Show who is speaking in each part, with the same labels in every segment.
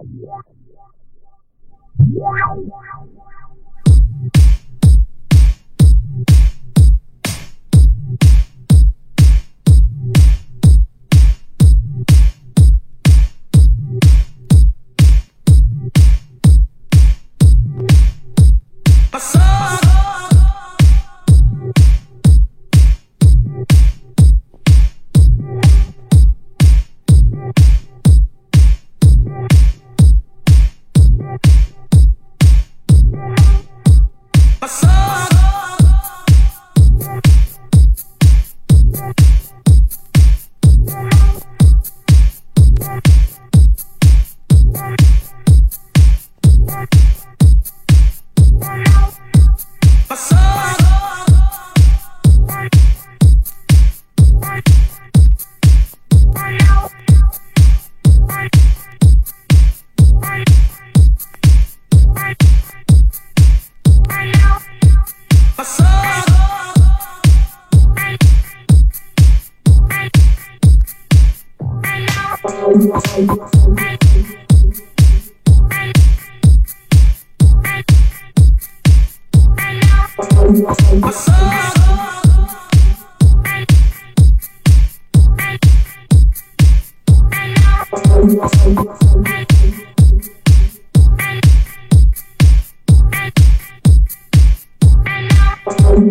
Speaker 1: Wow, wow, wow.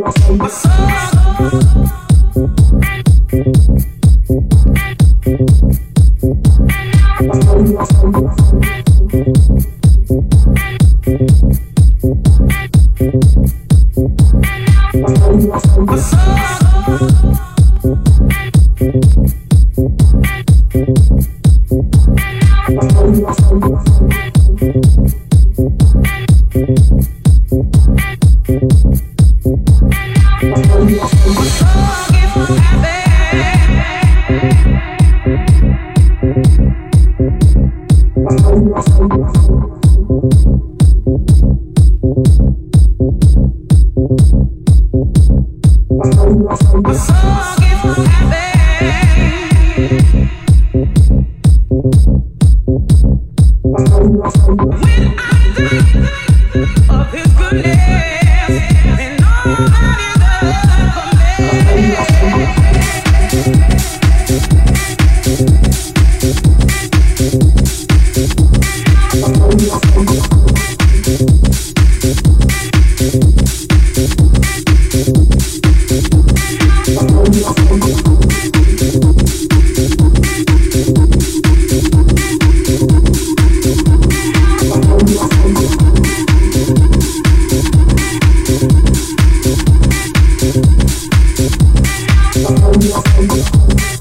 Speaker 1: 我想了 Música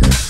Speaker 1: Yeah.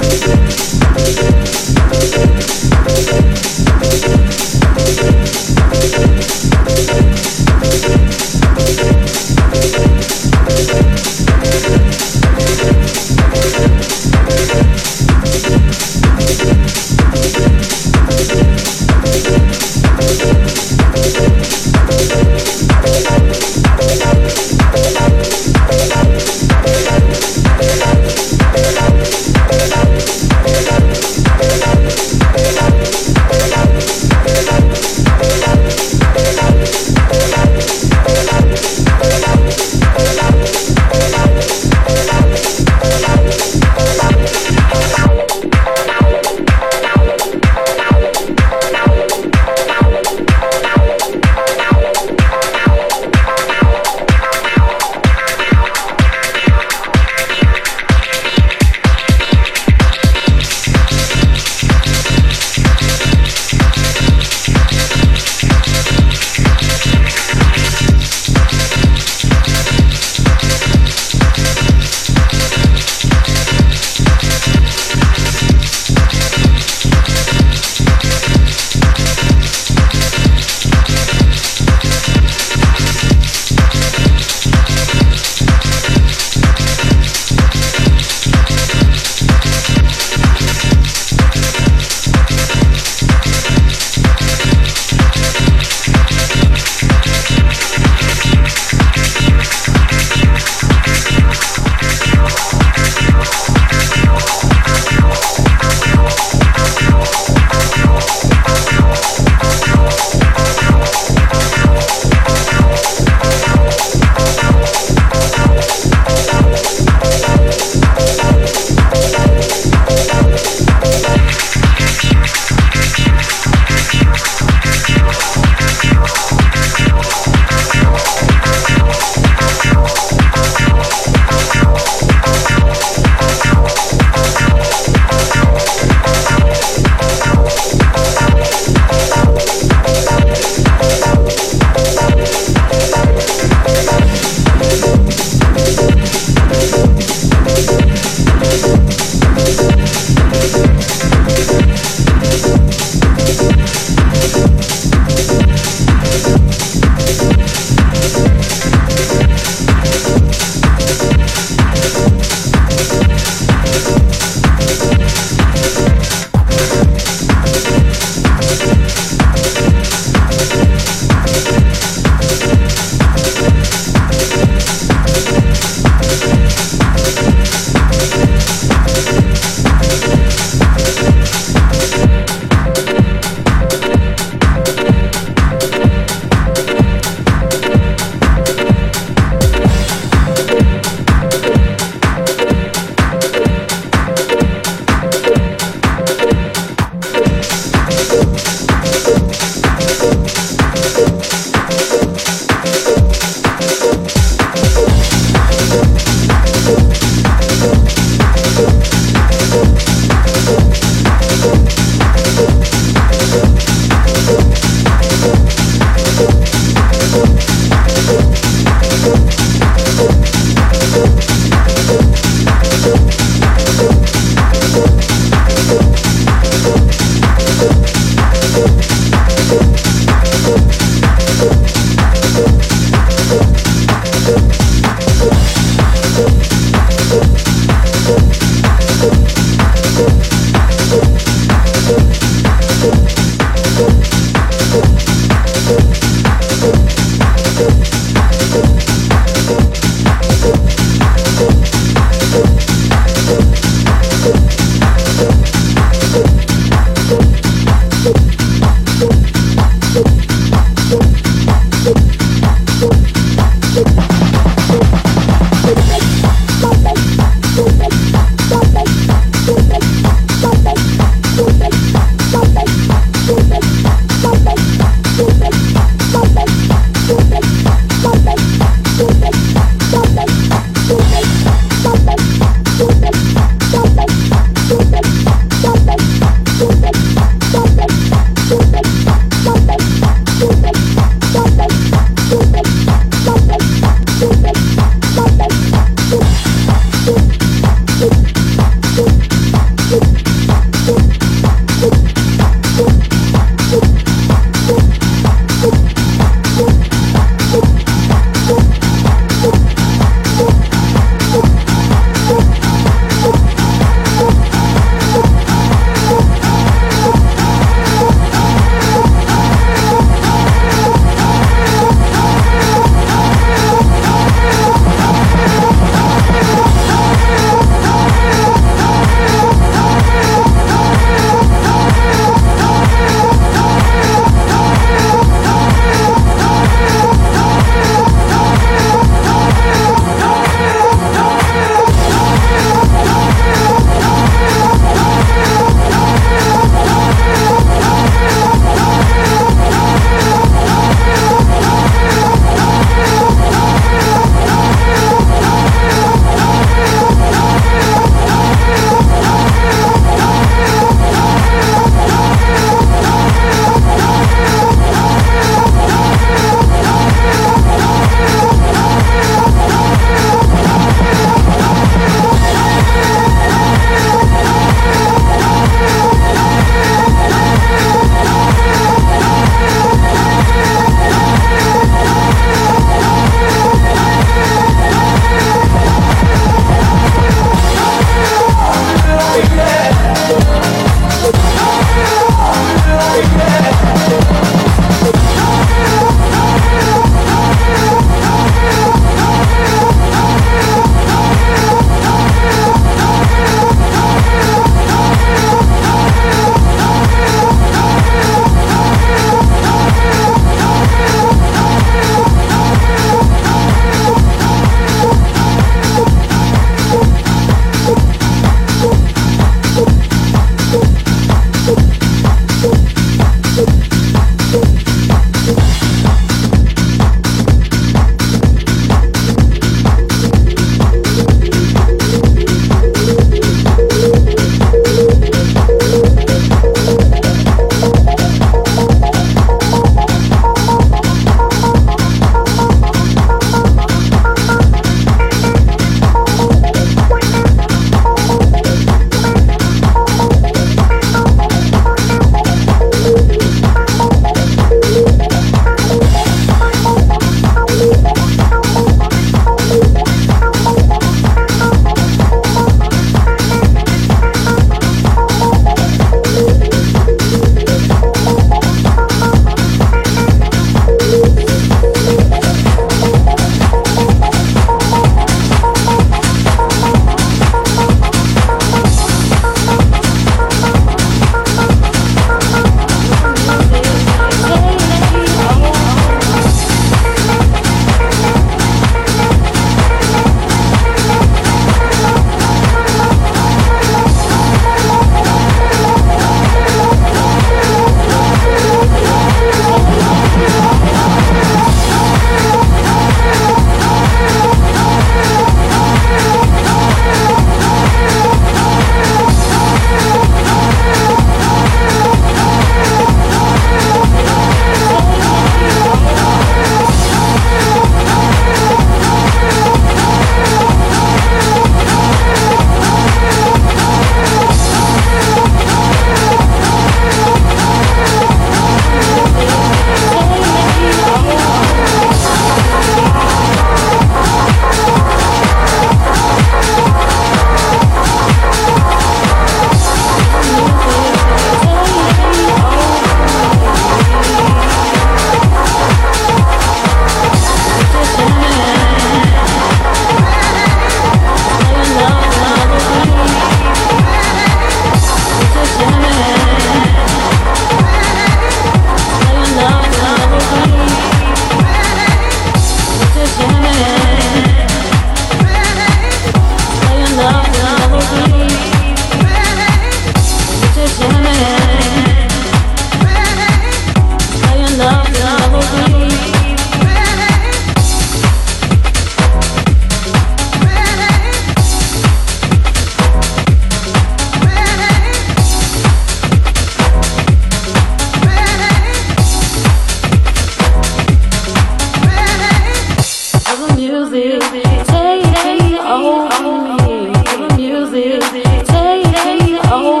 Speaker 1: Oh.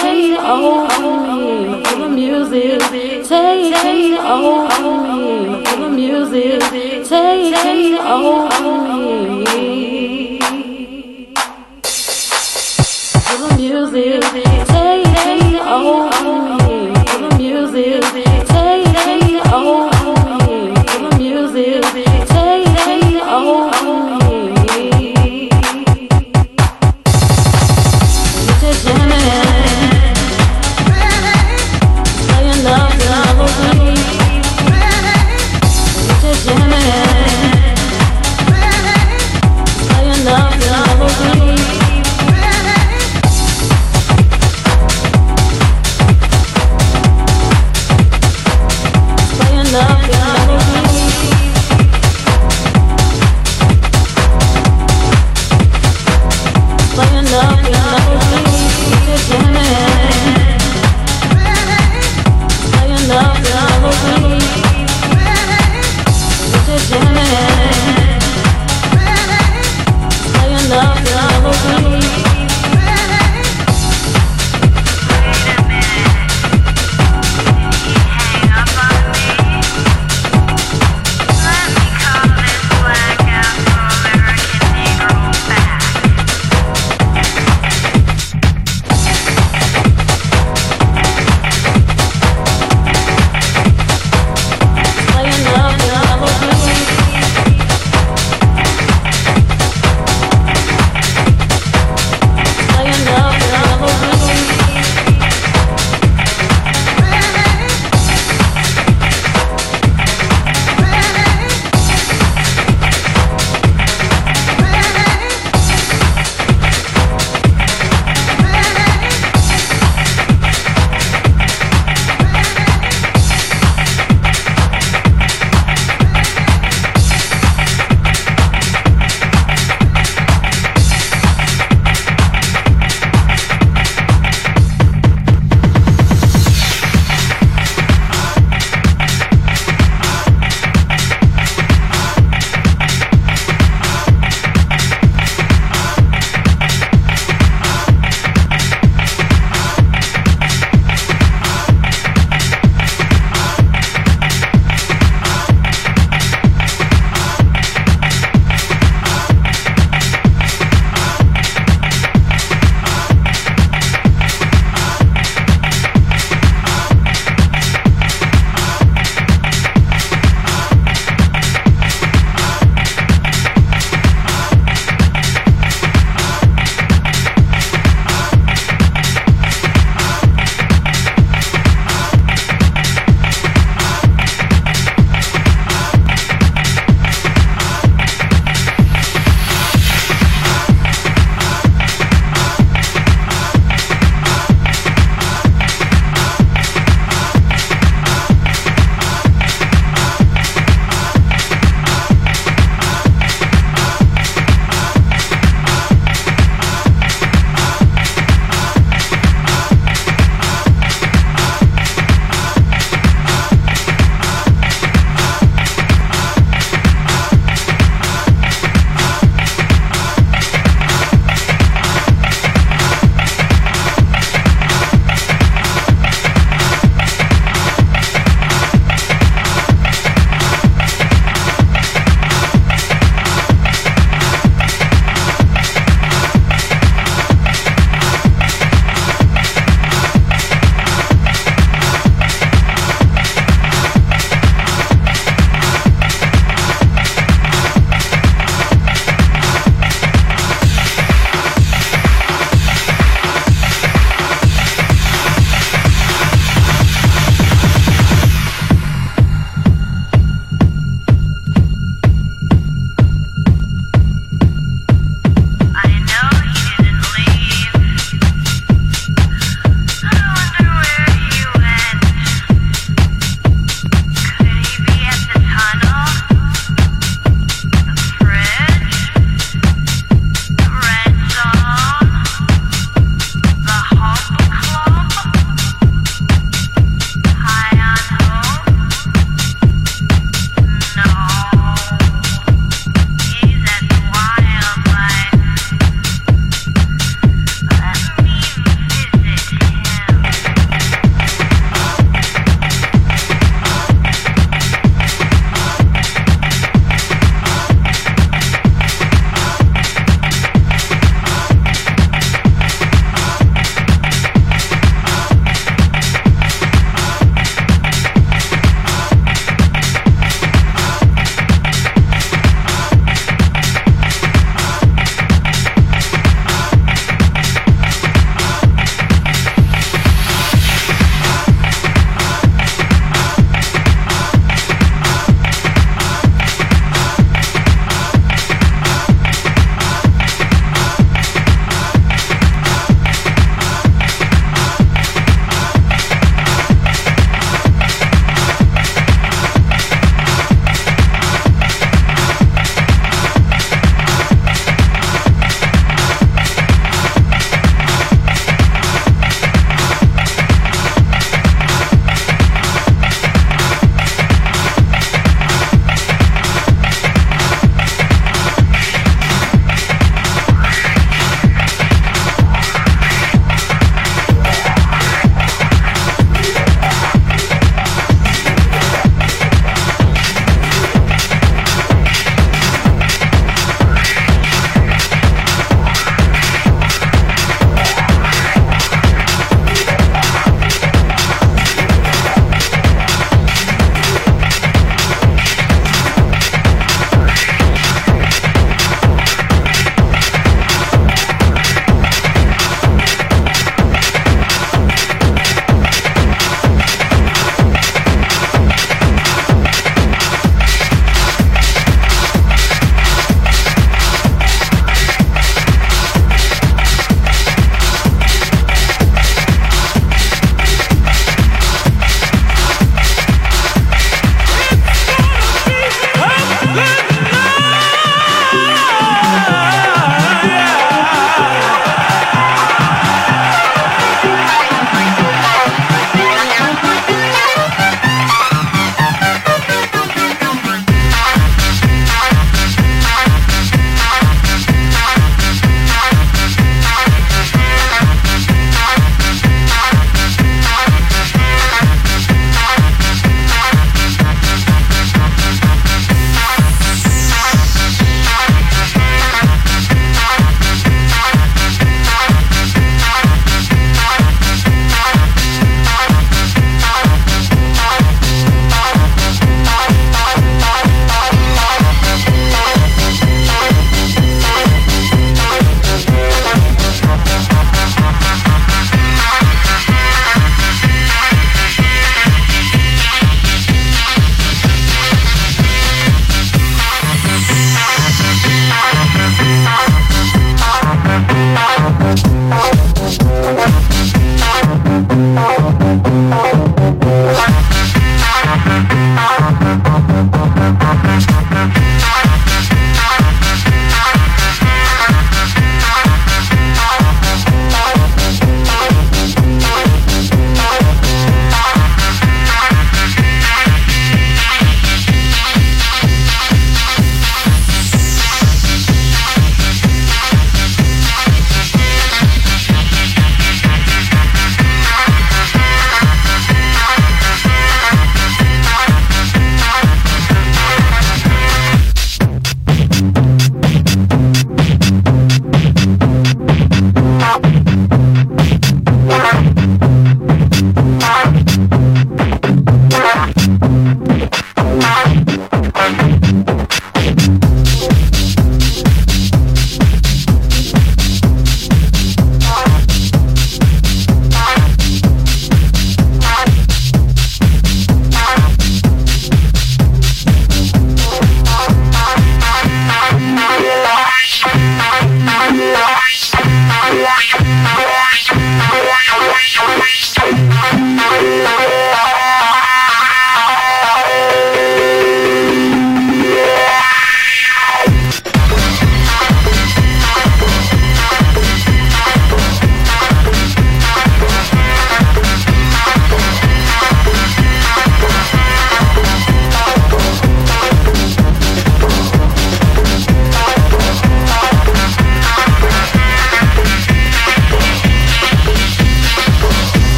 Speaker 1: taking over me. Feel the music taking over me. Feel the music taking over me. Feel the music.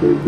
Speaker 1: Ah!